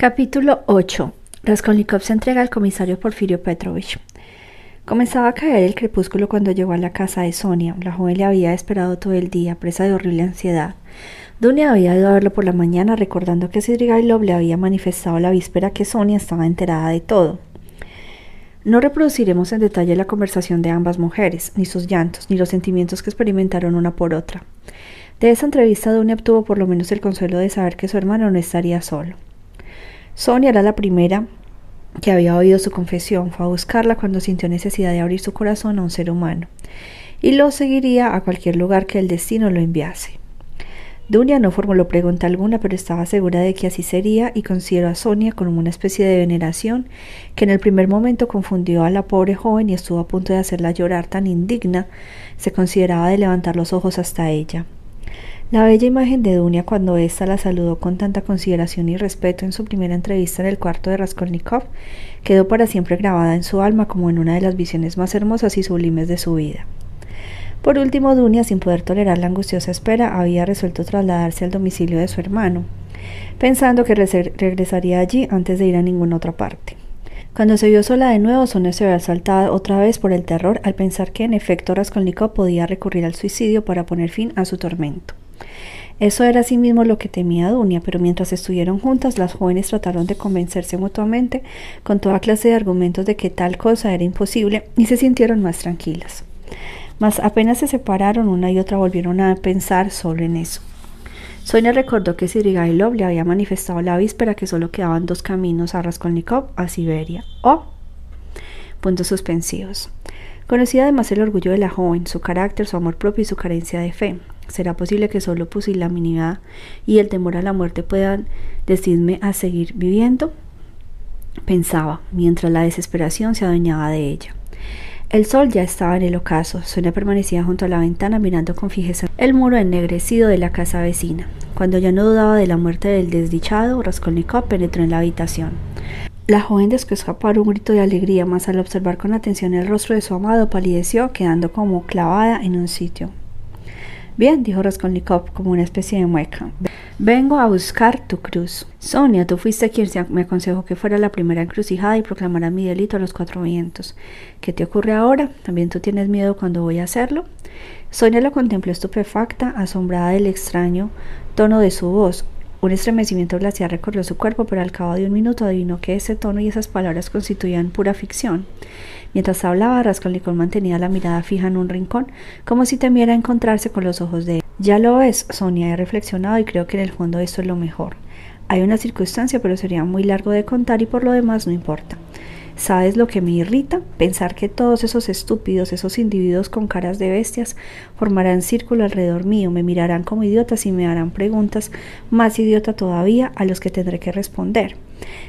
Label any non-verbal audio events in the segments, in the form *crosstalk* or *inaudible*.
Capítulo 8. Raskolnikov se entrega al comisario Porfirio Petrovich. Comenzaba a caer el crepúsculo cuando llegó a la casa de Sonia. La joven le había esperado todo el día, presa de horrible ansiedad. Dunia había ido a verlo por la mañana, recordando que Sidrigailov le había manifestado la víspera que Sonia estaba enterada de todo. No reproduciremos en detalle la conversación de ambas mujeres, ni sus llantos, ni los sentimientos que experimentaron una por otra. De esa entrevista Dunia obtuvo por lo menos el consuelo de saber que su hermano no estaría solo. Sonia era la primera que había oído su confesión, fue a buscarla cuando sintió necesidad de abrir su corazón a un ser humano, y lo seguiría a cualquier lugar que el destino lo enviase. Dunia no formuló pregunta alguna, pero estaba segura de que así sería y consideró a Sonia como una especie de veneración que en el primer momento confundió a la pobre joven y estuvo a punto de hacerla llorar tan indigna, se consideraba de levantar los ojos hasta ella. La bella imagen de Dunia cuando ésta la saludó con tanta consideración y respeto en su primera entrevista en el cuarto de Raskolnikov quedó para siempre grabada en su alma como en una de las visiones más hermosas y sublimes de su vida. Por último, Dunia, sin poder tolerar la angustiosa espera, había resuelto trasladarse al domicilio de su hermano, pensando que regresaría allí antes de ir a ninguna otra parte. Cuando se vio sola de nuevo, Sonia se había saltado otra vez por el terror al pensar que en efecto Raskolnikov podía recurrir al suicidio para poner fin a su tormento. Eso era asimismo lo que temía Dunia, pero mientras estuvieron juntas, las jóvenes trataron de convencerse mutuamente con toda clase de argumentos de que tal cosa era imposible y se sintieron más tranquilas. Mas apenas se separaron, una y otra volvieron a pensar solo en eso. Sonia recordó que Sirigailov le había manifestado la víspera que solo quedaban dos caminos a Raskolnikov a Siberia. ¡Oh! Puntos suspensivos. Conocía además el orgullo de la joven, su carácter, su amor propio y su carencia de fe. ¿Será posible que solo pusilanimidad y el temor a la muerte puedan decirme a seguir viviendo? Pensaba, mientras la desesperación se adueñaba de ella. El sol ya estaba en el ocaso. Sonia permanecía junto a la ventana mirando con fijeza el muro ennegrecido de la casa vecina. Cuando ya no dudaba de la muerte del desdichado, Raskolnikov penetró en la habitación. La joven dejó escapar un grito de alegría, mas al observar con atención el rostro de su amado palideció, quedando como clavada en un sitio. Bien, dijo Raskolnikov como una especie de mueca. Vengo a buscar tu cruz. Sonia, tú fuiste quien me aconsejó que fuera la primera encrucijada y proclamara mi delito a los cuatro vientos. ¿Qué te ocurre ahora? ¿También tú tienes miedo cuando voy a hacerlo? Sonia lo contempló estupefacta, asombrada del extraño tono de su voz. Un estremecimiento glacial recorrió su cuerpo, pero al cabo de un minuto adivinó que ese tono y esas palabras constituían pura ficción. Mientras hablaba, Raskolnikov mantenía la mirada fija en un rincón, como si temiera encontrarse con los ojos de él. Ya lo es, Sonia, he reflexionado y creo que en el fondo esto es lo mejor. Hay una circunstancia, pero sería muy largo de contar y por lo demás no importa. ¿Sabes lo que me irrita? Pensar que todos esos estúpidos, esos individuos con caras de bestias, formarán círculo alrededor mío, me mirarán como idiotas y me harán preguntas más idiota todavía a los que tendré que responder.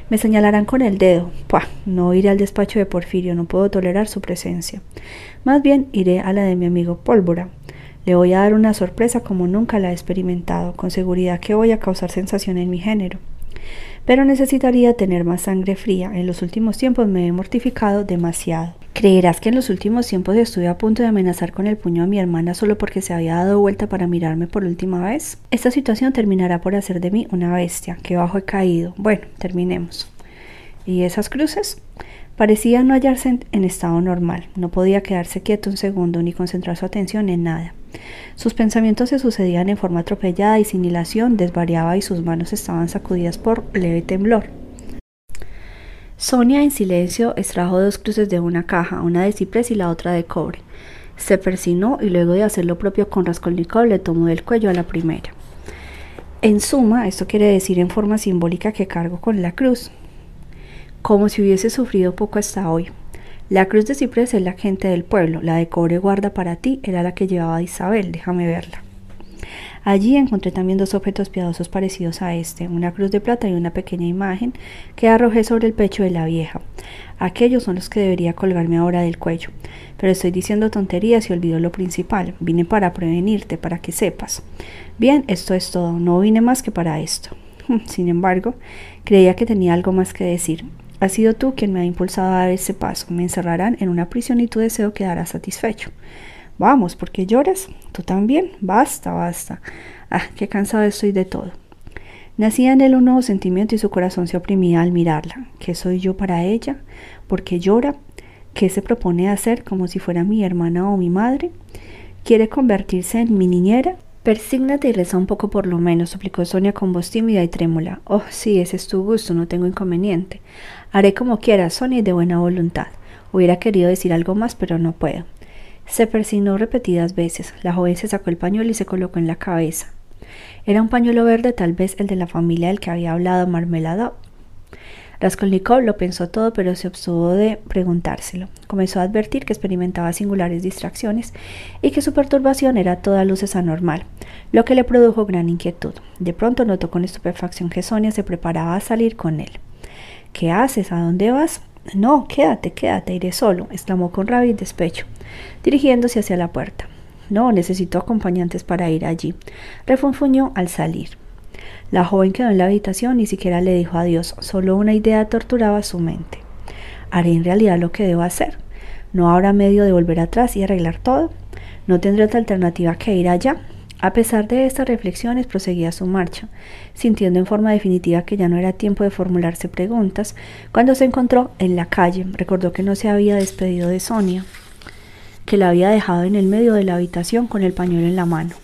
Me señalarán con el dedo. Puah, no iré al despacho de Porfirio, no puedo tolerar su presencia. Más bien iré a la de mi amigo Pólvora. Le voy a dar una sorpresa como nunca la he experimentado, con seguridad que voy a causar sensación en mi género pero necesitaría tener más sangre fría. En los últimos tiempos me he mortificado demasiado. ¿Creerás que en los últimos tiempos estuve a punto de amenazar con el puño a mi hermana solo porque se había dado vuelta para mirarme por última vez? Esta situación terminará por hacer de mí una bestia. Que bajo he caído. Bueno, terminemos. ¿Y esas cruces? Parecía no hallarse en estado normal. No podía quedarse quieto un segundo ni concentrar su atención en nada. Sus pensamientos se sucedían en forma atropellada y sin hilación, desvariaba y sus manos estaban sacudidas por leve temblor. Sonia en silencio extrajo dos cruces de una caja, una de ciprés y la otra de cobre. Se persinó y luego de hacer lo propio con Raskolnikov le tomó del cuello a la primera. En suma, esto quiere decir en forma simbólica que cargo con la cruz, como si hubiese sufrido poco hasta hoy. La cruz de ciprés es la gente del pueblo, la de cobre guarda para ti era la que llevaba Isabel, déjame verla. Allí encontré también dos objetos piadosos parecidos a este, una cruz de plata y una pequeña imagen que arrojé sobre el pecho de la vieja. Aquellos son los que debería colgarme ahora del cuello. Pero estoy diciendo tonterías y olvido lo principal. Vine para prevenirte, para que sepas. Bien, esto es todo. No vine más que para esto. *laughs* Sin embargo, creía que tenía algo más que decir. Ha sido tú quien me ha impulsado a dar ese paso. Me encerrarán en una prisión y tu deseo quedará satisfecho. Vamos, ¿por qué lloras? ¿Tú también? Basta, basta. Ah, qué cansado estoy de todo. Nacía en él un nuevo sentimiento y su corazón se oprimía al mirarla. ¿Qué soy yo para ella? ¿Por qué llora? ¿Qué se propone hacer como si fuera mi hermana o mi madre? ¿Quiere convertirse en mi niñera? Persígnate y reza un poco por lo menos, suplicó Sonia con voz tímida y trémula. Oh, sí, ese es tu gusto, no tengo inconveniente. Haré como quieras, Sonia, y de buena voluntad. Hubiera querido decir algo más, pero no puedo. Se persignó repetidas veces. La joven se sacó el pañuelo y se colocó en la cabeza. Era un pañuelo verde, tal vez el de la familia del que había hablado Marmelada Raskolnikov lo pensó todo, pero se obstuvo de preguntárselo. Comenzó a advertir que experimentaba singulares distracciones y que su perturbación era toda luces anormal, lo que le produjo gran inquietud. De pronto notó con estupefacción que Sonia se preparaba a salir con él. ¿Qué haces? ¿A dónde vas? No, quédate, quédate, iré solo, exclamó con rabia y despecho, dirigiéndose hacia la puerta. No, necesito acompañantes para ir allí, refunfuñó al salir. La joven quedó en la habitación, ni siquiera le dijo adiós, solo una idea torturaba su mente. ¿Haré en realidad lo que debo hacer? ¿No habrá medio de volver atrás y arreglar todo? ¿No tendré otra alternativa que ir allá? A pesar de estas reflexiones, proseguía su marcha, sintiendo en forma definitiva que ya no era tiempo de formularse preguntas. Cuando se encontró en la calle, recordó que no se había despedido de Sonia, que la había dejado en el medio de la habitación con el pañuelo en la mano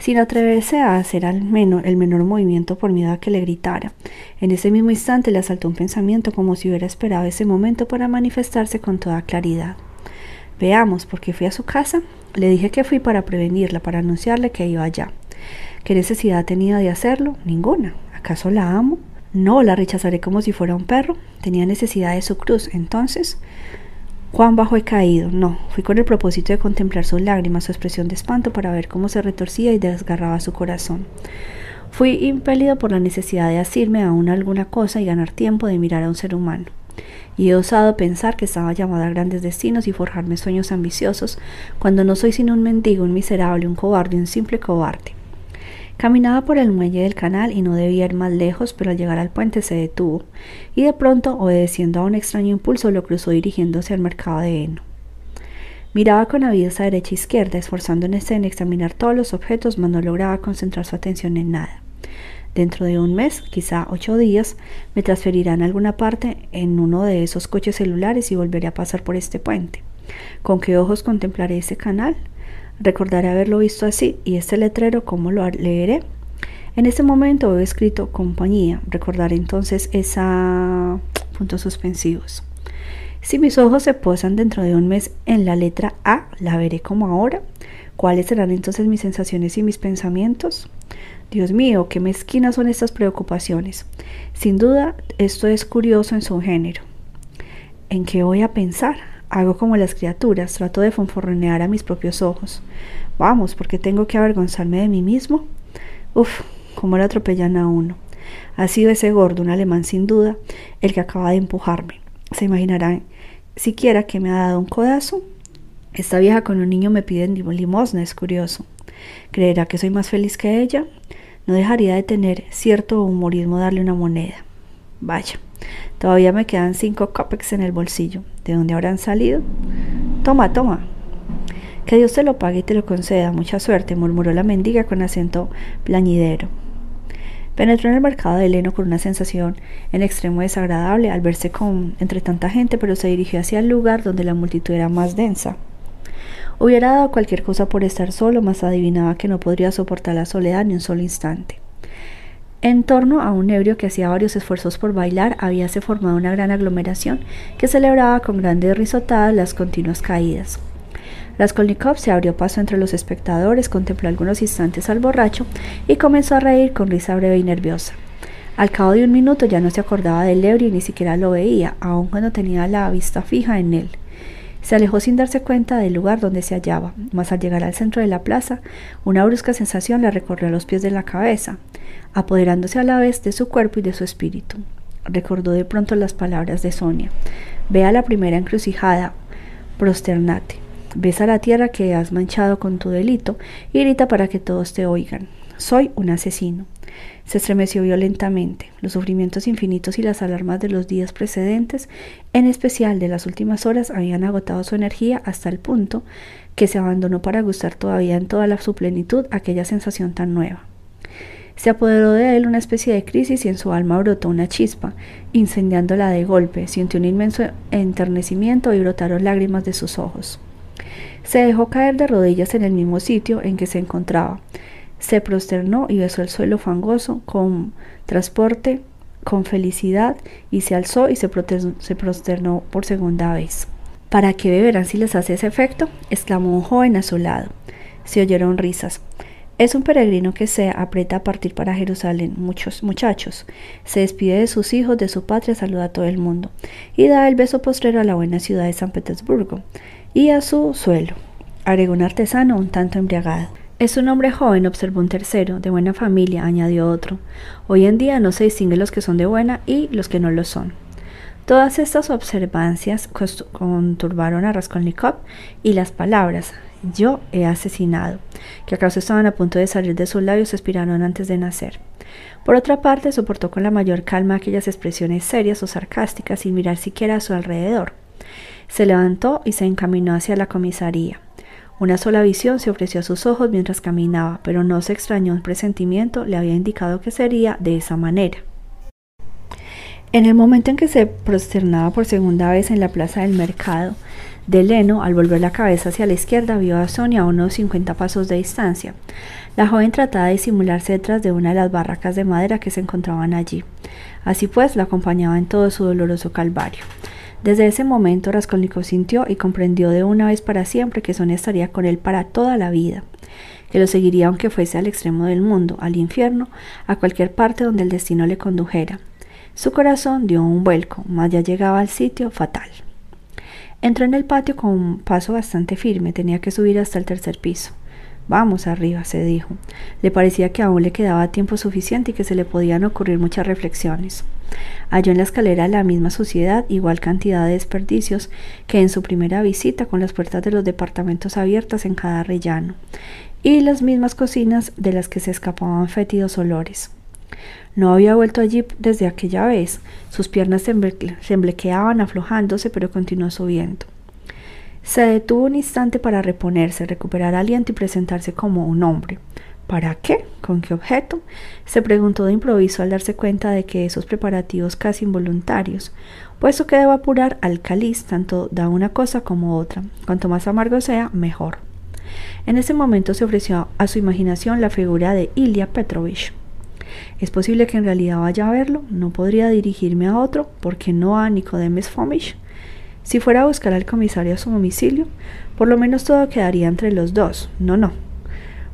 sin atreverse a hacer al menor, el menor movimiento por miedo a que le gritara. En ese mismo instante le asaltó un pensamiento como si hubiera esperado ese momento para manifestarse con toda claridad. Veamos, ¿por qué fui a su casa? Le dije que fui para prevenirla, para anunciarle que iba allá. ¿Qué necesidad tenía de hacerlo? Ninguna. ¿Acaso la amo? No, la rechazaré como si fuera un perro. Tenía necesidad de su cruz. Entonces, Juan bajo he caído. No, fui con el propósito de contemplar sus lágrimas, su expresión de espanto para ver cómo se retorcía y desgarraba su corazón. Fui impelido por la necesidad de asirme a una alguna cosa y ganar tiempo de mirar a un ser humano. Y he osado pensar que estaba llamada a grandes destinos y forjarme sueños ambiciosos, cuando no soy sino un mendigo, un miserable, un cobarde, un simple cobarde. Caminaba por el muelle del canal y no debía ir más lejos, pero al llegar al puente se detuvo, y de pronto, obedeciendo a un extraño impulso, lo cruzó dirigiéndose al mercado de heno. Miraba con avidez a derecha e izquierda, esforzándose en examinar todos los objetos, mas no lograba concentrar su atención en nada. Dentro de un mes, quizá ocho días, me transferirán a alguna parte en uno de esos coches celulares y volveré a pasar por este puente. ¿Con qué ojos contemplaré ese canal? Recordaré haberlo visto así y este letrero, ¿cómo lo leeré? En este momento he escrito compañía. Recordaré entonces esa puntos suspensivos. Si mis ojos se posan dentro de un mes en la letra A, la veré como ahora. ¿Cuáles serán entonces mis sensaciones y mis pensamientos? Dios mío, qué mezquinas son estas preocupaciones. Sin duda, esto es curioso en su género. ¿En qué voy a pensar? Hago como las criaturas, trato de fonforronear a mis propios ojos. Vamos, porque tengo que avergonzarme de mí mismo. Uf, cómo le atropellan a uno. Ha sido ese gordo, un alemán sin duda, el que acaba de empujarme. Se imaginarán siquiera que me ha dado un codazo. Esta vieja con un niño me pide limosna, es curioso. ¿Creerá que soy más feliz que ella? No dejaría de tener cierto humorismo darle una moneda. Vaya. Todavía me quedan cinco copex en el bolsillo. ¿De dónde habrán salido? Toma, toma. Que Dios te lo pague y te lo conceda. Mucha suerte, murmuró la mendiga con acento plañidero. Penetró en el mercado de Leno con una sensación en extremo desagradable al verse con entre tanta gente, pero se dirigió hacia el lugar donde la multitud era más densa. Hubiera dado cualquier cosa por estar solo, mas adivinaba que no podría soportar la soledad ni un solo instante. En torno a un ebrio que hacía varios esfuerzos por bailar, habíase formado una gran aglomeración que celebraba con grandes risotadas las continuas caídas. Raskolnikov se abrió paso entre los espectadores, contempló algunos instantes al borracho y comenzó a reír con risa breve y nerviosa. Al cabo de un minuto ya no se acordaba del ebrio y ni siquiera lo veía, aun cuando tenía la vista fija en él. Se alejó sin darse cuenta del lugar donde se hallaba, mas al llegar al centro de la plaza, una brusca sensación le recorrió los pies de la cabeza apoderándose a la vez de su cuerpo y de su espíritu. Recordó de pronto las palabras de Sonia. Ve a la primera encrucijada, prosternate. Besa la tierra que has manchado con tu delito y grita para que todos te oigan. Soy un asesino. Se estremeció violentamente. Los sufrimientos infinitos y las alarmas de los días precedentes, en especial de las últimas horas, habían agotado su energía hasta el punto que se abandonó para gustar todavía en toda la su plenitud aquella sensación tan nueva. Se apoderó de él una especie de crisis y en su alma brotó una chispa, incendiándola de golpe. Sintió un inmenso enternecimiento y brotaron lágrimas de sus ojos. Se dejó caer de rodillas en el mismo sitio en que se encontraba. Se prosternó y besó el suelo fangoso con transporte, con felicidad, y se alzó y se, prosternó por segunda vez. ¿Para qué beberán si les hace ese efecto? exclamó un joven a su lado. Se oyeron risas. Es un peregrino que se aprieta a partir para Jerusalén, muchos muchachos. Se despide de sus hijos, de su patria, saluda a todo el mundo y da el beso postrero a la buena ciudad de San Petersburgo y a su suelo, agregó un artesano un tanto embriagado. Es un hombre joven, observó un tercero, de buena familia, añadió otro. Hoy en día no se distingue los que son de buena y los que no lo son. Todas estas observancias conturbaron a Raskolnikov y las palabras yo he asesinado, que acaso estaban a punto de salir de sus labios, expiraron antes de nacer. Por otra parte, soportó con la mayor calma aquellas expresiones serias o sarcásticas sin mirar siquiera a su alrededor. Se levantó y se encaminó hacia la comisaría. Una sola visión se ofreció a sus ojos mientras caminaba, pero no se extrañó un presentimiento, le había indicado que sería de esa manera. En el momento en que se prosternaba por segunda vez en la plaza del mercado de Leno, al volver la cabeza hacia la izquierda, vio a Sonia a unos 50 pasos de distancia. La joven trataba de disimularse detrás de una de las barracas de madera que se encontraban allí. Así pues, la acompañaba en todo su doloroso calvario. Desde ese momento Raskolnikov sintió y comprendió de una vez para siempre que Sonia estaría con él para toda la vida, que lo seguiría aunque fuese al extremo del mundo, al infierno, a cualquier parte donde el destino le condujera. Su corazón dio un vuelco, mas ya llegaba al sitio fatal. Entró en el patio con un paso bastante firme, tenía que subir hasta el tercer piso. Vamos arriba, se dijo. Le parecía que aún le quedaba tiempo suficiente y que se le podían ocurrir muchas reflexiones. Halló en la escalera la misma suciedad, igual cantidad de desperdicios que en su primera visita con las puertas de los departamentos abiertas en cada rellano, y las mismas cocinas de las que se escapaban fétidos olores. No había vuelto allí desde aquella vez. Sus piernas se, emblequeaban aflojándose, pero continuó subiendo. Se detuvo un instante para reponerse, recuperar aliento y presentarse como un hombre. ¿Para qué? ¿Con qué objeto? se preguntó de improviso al darse cuenta de que esos preparativos casi involuntarios, puesto que debo apurar al cáliz, tanto da una cosa como otra. Cuanto más amargo sea, mejor. En ese momento se ofreció a su imaginación la figura de Ilya Petrovich. Es posible que en realidad vaya a verlo, no podría dirigirme a otro, porque no a Nicodemus Fomish. Si fuera a buscar al comisario a su domicilio, por lo menos todo quedaría entre los dos. No, no.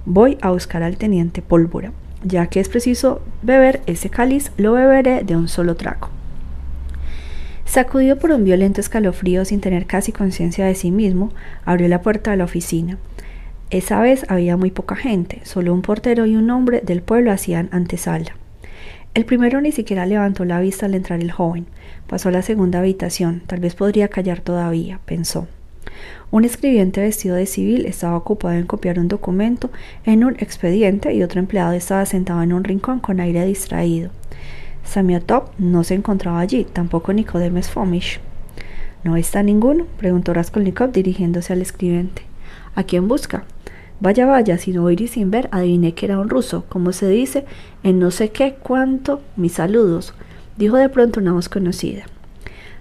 Voy a buscar al teniente Pólvora. Ya que es preciso beber ese cáliz, lo beberé de un solo trago. Sacudido por un violento escalofrío sin tener casi conciencia de sí mismo, abrió la puerta de la oficina. Esa vez había muy poca gente, solo un portero y un hombre del pueblo hacían antesala. El primero ni siquiera levantó la vista al entrar el joven. Pasó a la segunda habitación. Tal vez podría callar todavía, pensó. Un escribiente vestido de civil estaba ocupado en copiar un documento en un expediente y otro empleado estaba sentado en un rincón con aire distraído. Samiotov no se encontraba allí, tampoco Nicodemus Fomish. ¿No está ninguno? preguntó Raskolnikov dirigiéndose al escribiente. ¿A quién busca? Vaya, vaya, sin oír y sin ver, adiviné que era un ruso, como se dice, en no sé qué cuánto, mis saludos, dijo de pronto una voz conocida.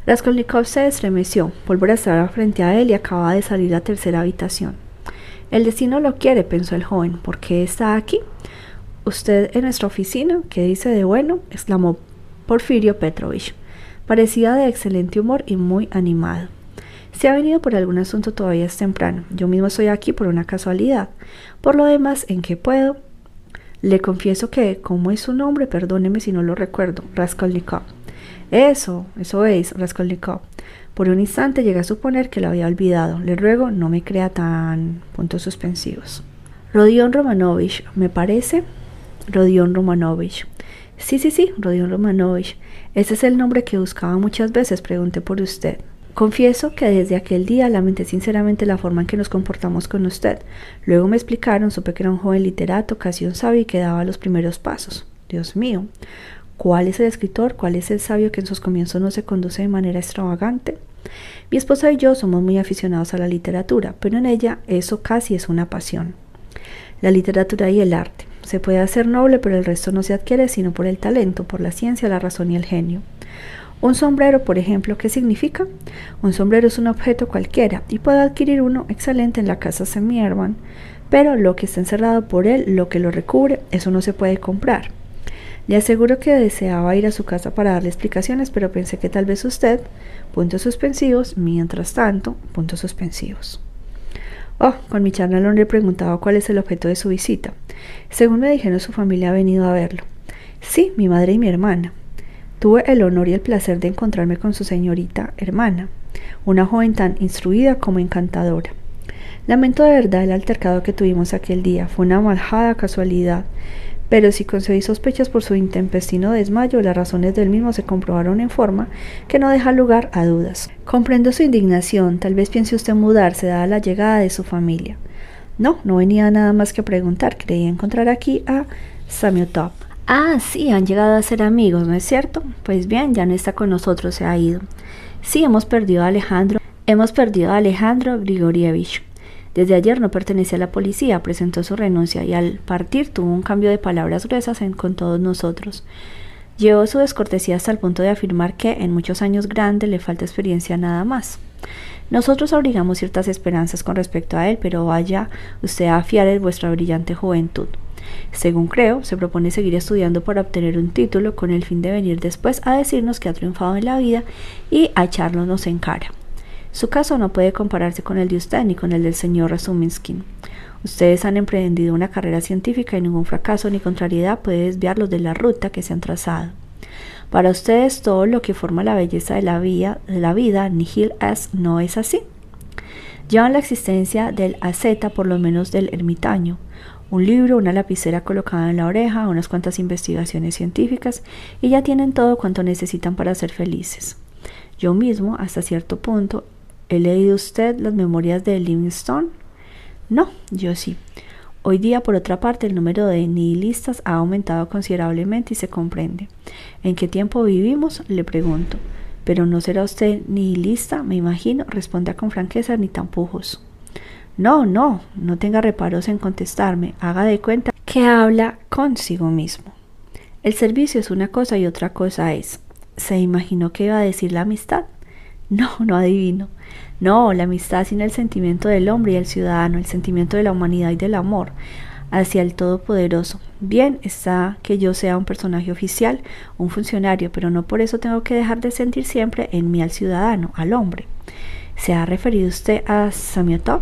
Raskolnikov se estremeció, volvió a estar frente a él y acababa de salir la tercera habitación. El destino lo quiere, pensó el joven. ¿Por qué está aquí? Usted en nuestra oficina, ¿qué dice de bueno? exclamó Porfirio Petrovich. Parecía de excelente humor y muy animado. Si ha venido por algún asunto todavía es temprano. Yo mismo estoy aquí por una casualidad. Por lo demás, ¿en qué puedo? Le confieso que, como es su nombre, perdóneme si no lo recuerdo, Raskolnikov. Eso, eso es, Raskolnikov. Por un instante llegué a suponer que lo había olvidado. Le ruego no me crea tan puntos suspensivos. Rodion Romanovich, ¿me parece? Rodion Romanovich. Sí, sí, sí, Rodion Romanovich. Ese es el nombre que buscaba muchas veces, pregunté por usted. Confieso que desde aquel día lamenté sinceramente la forma en que nos comportamos con usted. Luego me explicaron, supe que era un joven literato, casi un sabio y que daba los primeros pasos. Dios mío, ¿cuál es el escritor? ¿Cuál es el sabio que en sus comienzos no se conduce de manera extravagante? Mi esposa y yo somos muy aficionados a la literatura, pero en ella eso casi es una pasión. La literatura y el arte. Se puede hacer noble, pero el resto no se adquiere sino por el talento, por la ciencia, la razón y el genio. Un sombrero, por ejemplo, ¿qué significa? Un sombrero es un objeto cualquiera y puede adquirir uno excelente en la casa Semierman, pero lo que está encerrado por él, lo que lo recubre, eso no se puede comprar. Le aseguro que deseaba ir a su casa para darle explicaciones, pero pensé que tal vez usted, puntos suspensivos, mientras tanto, puntos suspensivos. Oh, con mi charla le he preguntado cuál es el objeto de su visita. Según me dijeron, su familia ha venido a verlo. Sí, mi madre y mi hermana. Tuve el honor y el placer de encontrarme con su señorita hermana, una joven tan instruida como encantadora. Lamento de verdad el altercado que tuvimos aquel día. Fue una maljada casualidad. Pero si concedí sospechas por su intempestino desmayo, las razones del mismo se comprobaron en forma que no deja lugar a dudas. Comprendo su indignación. Tal vez piense usted mudarse dada la llegada de su familia. No, no venía nada más que preguntar. Creía encontrar aquí a Top. Ah, sí, han llegado a ser amigos, ¿no es cierto? Pues bien, ya no está con nosotros, se ha ido. Sí, hemos perdido a Alejandro. Hemos perdido a Alejandro Grigorievich. Desde ayer no pertenece a la policía, presentó su renuncia y al partir tuvo un cambio de palabras gruesas con todos nosotros. Llevó su descortesía hasta el punto de afirmar que en muchos años grandes le falta experiencia nada más. Nosotros abrigamos ciertas esperanzas con respecto a él, pero vaya usted a fiar en vuestra brillante juventud. Según creo, se propone seguir estudiando para obtener un título con el fin de venir después a decirnos que ha triunfado en la vida y a echárnoslos en cara. Su caso no puede compararse con el de usted ni con el del señor Rasuminskin. Ustedes han emprendido una carrera científica y ningún fracaso ni contrariedad puede desviarlos de la ruta que se han trazado. Para ustedes todo lo que forma la belleza de la, vida, de la vida, nihil es, no es así. Llevan la existencia del asceta, por lo menos del ermitaño, un libro, una lapicera colocada en la oreja, unas cuantas investigaciones científicas y ya tienen todo cuanto necesitan para ser felices. Yo mismo, hasta cierto punto, ¿he leído usted las memorias de Livingstone? No, yo sí. Hoy día, por otra parte, el número de nihilistas ha aumentado considerablemente y se comprende. ¿En qué tiempo vivimos? Le pregunto. Pero no será usted nihilista, me imagino, responde con franqueza ni tampujos. No, no, no tenga reparos en contestarme, haga de cuenta que habla consigo mismo. El servicio es una cosa y otra cosa es. ¿Se imaginó que iba a decir la amistad? No, no adivino. No, la amistad sin el sentimiento del hombre y el ciudadano, el sentimiento de la humanidad y del amor hacia el Todopoderoso. Bien está que yo sea un personaje oficial, un funcionario, pero no por eso tengo que dejar de sentir siempre en mí al ciudadano, al hombre. ¿Se ha referido usted a Samiotov?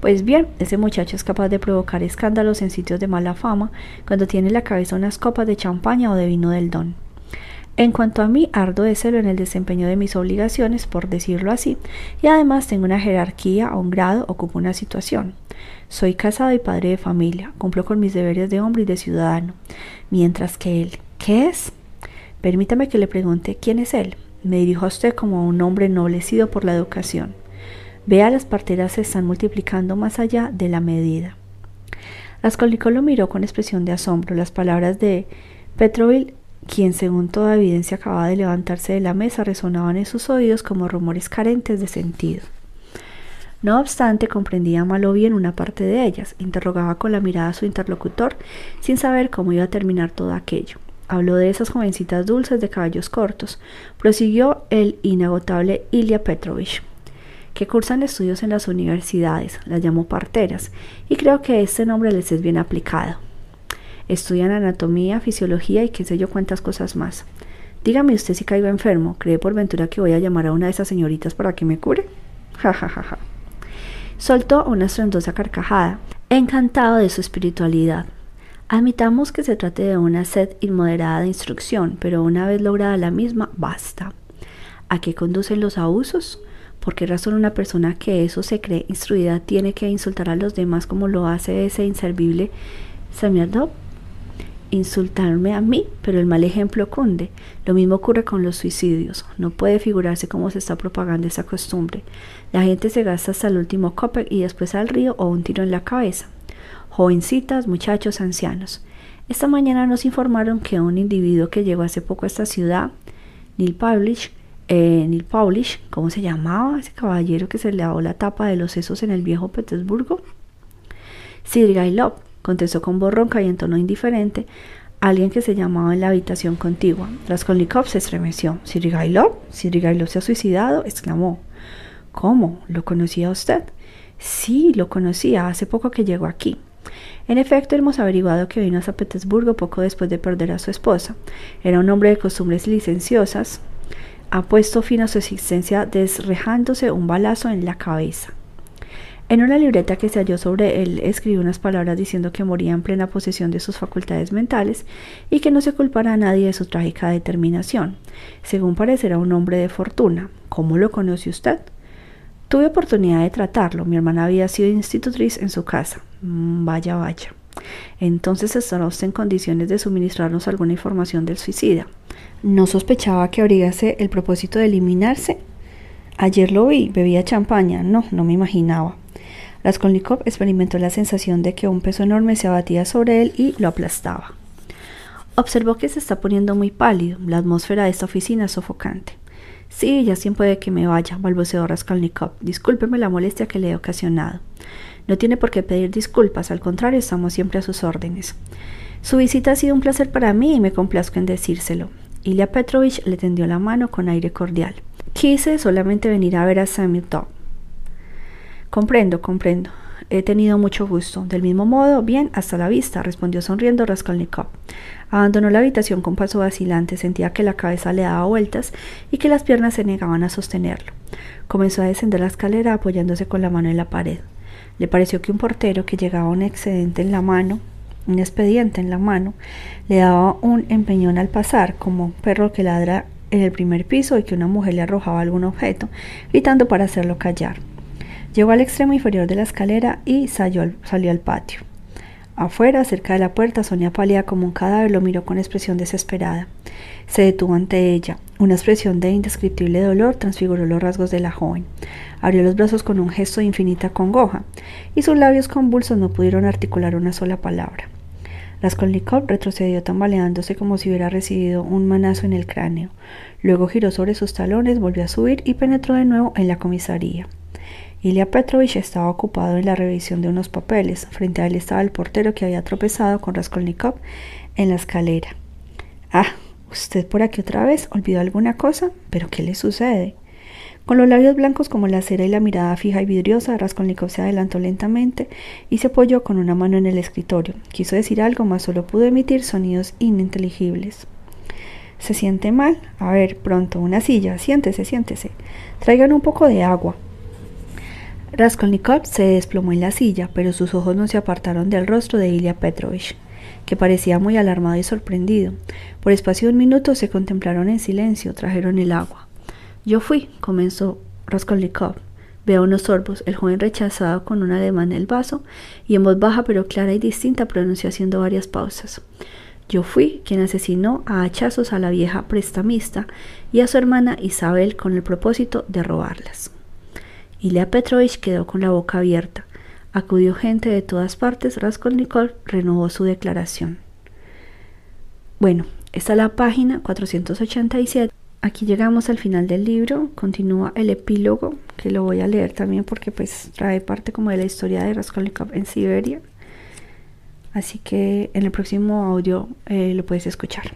Pues bien, ese muchacho es capaz de provocar escándalos en sitios de mala fama cuando tiene en la cabeza unas copas de champaña o de vino del don. En cuanto a mí, ardo de celo en el desempeño de mis obligaciones, por decirlo así, y además tengo una jerarquía o un grado, ocupo una situación. Soy casado y padre de familia, cumplo con mis deberes de hombre y de ciudadano, mientras que él, ¿qué es? Permítame que le pregunte quién es él. Me dirijo a usted como a un hombre ennoblecido por la educación. Vea, las parteras se están multiplicando más allá de la medida. Raskolnikov lo miró con expresión de asombro. Las palabras de Petrovil, quien según toda evidencia acababa de levantarse de la mesa, resonaban en sus oídos como rumores carentes de sentido. No obstante, comprendía mal o bien una parte de ellas. Interrogaba con la mirada a su interlocutor, sin saber cómo iba a terminar todo aquello. Habló de esas jovencitas dulces de caballos cortos. Prosiguió el inagotable Ilya Petrovich que cursan estudios en las universidades, las llamo parteras, y creo que este nombre les es bien aplicado. Estudian anatomía, fisiología y qué sé yo cuántas cosas más. Dígame usted si caigo enfermo, ¿cree por ventura que voy a llamar a una de esas señoritas para que me cure? *laughs* Ja, ja, ja, ja. Soltó una estrendosa carcajada, encantado de su espiritualidad. Admitamos que se trate de una sed inmoderada de instrucción, pero una vez lograda la misma, basta. ¿A qué conducen los abusos? ¿Por qué razón una persona que eso se cree instruida tiene que insultar a los demás como lo hace ese inservible Samiadov? Insultarme a mí, pero el mal ejemplo cunde. Lo mismo ocurre con los suicidios. No puede figurarse cómo se está propagando esa costumbre. La gente se gasta hasta el último copper y después al río o un tiro en la cabeza. Jovencitas, muchachos, ancianos. Esta mañana nos informaron que un individuo que llegó hace poco a esta ciudad, Neil Pavlich, en el Paulish, ¿cómo se llamaba ese caballero que se le daba la tapa de los sesos en el viejo Petersburgo? Sirgailov, contestó con voz ronca y en tono indiferente alguien que se llamaba en la habitación contigua. Raskolnikov se estremeció. ¿Sirigailov? ¿Sirigailov se ha suicidado? exclamó. ¿Cómo? ¿Lo conocía usted? Sí, lo conocía, hace poco que llegó aquí. En efecto, hemos averiguado que vino a San Petersburgo poco después de perder a su esposa. Era un hombre de costumbres licenciosas. Ha puesto fin a su existencia desrejándose un balazo en la cabeza. En una libreta que se halló sobre él escribió unas palabras diciendo que moría en plena posesión de sus facultades mentales y que no se culpará a nadie de su trágica determinación. Según parecerá un hombre de fortuna. ¿Cómo lo conoce usted? Tuve oportunidad de tratarlo. Mi hermana había sido institutriz en su casa. Mm, vaya, vaya. Entonces estará usted en condiciones de suministrarnos alguna información del suicida. ¿No sospechaba que abrigase el propósito de eliminarse? Ayer lo vi, bebía champaña. No, no me imaginaba. Raskolnikov experimentó la sensación de que un peso enorme se abatía sobre él y lo aplastaba. Observó que se está poniendo muy pálido. La atmósfera de esta oficina es sofocante. Sí, ya siempre puede que me vaya, balbuceó Raskolnikov. Discúlpeme la molestia que le he ocasionado. No tiene por qué pedir disculpas, al contrario, estamos siempre a sus órdenes. Su visita ha sido un placer para mí y me complazco en decírselo. Ilya Petrovich le tendió la mano con aire cordial. Quise solamente venir a ver a Top. Comprendo, comprendo. He tenido mucho gusto. Del mismo modo, bien, hasta la vista, respondió sonriendo Raskolnikov. Abandonó la habitación con paso vacilante, sentía que la cabeza le daba vueltas y que las piernas se negaban a sostenerlo. Comenzó a descender la escalera apoyándose con la mano en la pared. Le pareció que un portero que llegaba un excedente en la mano, un expediente en la mano, le daba un empeñón al pasar, como un perro que ladra en el primer piso y que una mujer le arrojaba algún objeto, gritando para hacerlo callar. Llegó al extremo inferior de la escalera y salió al, patio. Afuera, cerca de la puerta, Sonia pálida como un cadáver lo miró con expresión desesperada. Se detuvo ante ella. Una expresión de indescriptible dolor transfiguró los rasgos de la joven. Abrió los brazos con un gesto de infinita congoja, y sus labios convulsos no pudieron articular una sola palabra. Raskolnikov retrocedió tambaleándose como si hubiera recibido un manazo en el cráneo. Luego giró sobre sus talones, volvió a subir y penetró de nuevo en la comisaría. Ilya Petrovich estaba ocupado en la revisión de unos papeles. Frente a él estaba el portero que había tropezado con Raskolnikov en la escalera. Ah, ¿usted por aquí otra vez? ¿Olvidó alguna cosa? ¿Pero qué le sucede? Con los labios blancos como la cera y la mirada fija y vidriosa, Raskolnikov se adelantó lentamente y se apoyó con una mano en el escritorio. Quiso decir algo, mas solo pudo emitir sonidos ininteligibles. ¿Se siente mal? A ver, pronto, una silla. Siéntese, siéntese. Traigan un poco de agua. Raskolnikov se desplomó en la silla, pero sus ojos no se apartaron del rostro de Ilya Petrovich, que parecía muy alarmado y sorprendido. Por espacio de un minuto se contemplaron en silencio, trajeron el agua. Yo fui, comenzó Raskolnikov. Veo unos sorbos, el joven rechazado con un ademán el vaso y en voz baja pero clara y distinta pronunció haciendo varias pausas. Yo fui quien asesinó a hachazos a la vieja prestamista y a su hermana Isabel con el propósito de robarlas. Ilya Petrovich quedó con la boca abierta. Acudió gente de todas partes. Raskolnikov renovó su declaración. Bueno, esta es la página 487. Aquí llegamos al final del libro. Continúa el epílogo, que lo voy a leer también porque pues trae parte como de la historia de Raskolnikov en Siberia. Así que en el próximo audio eh, lo puedes escuchar.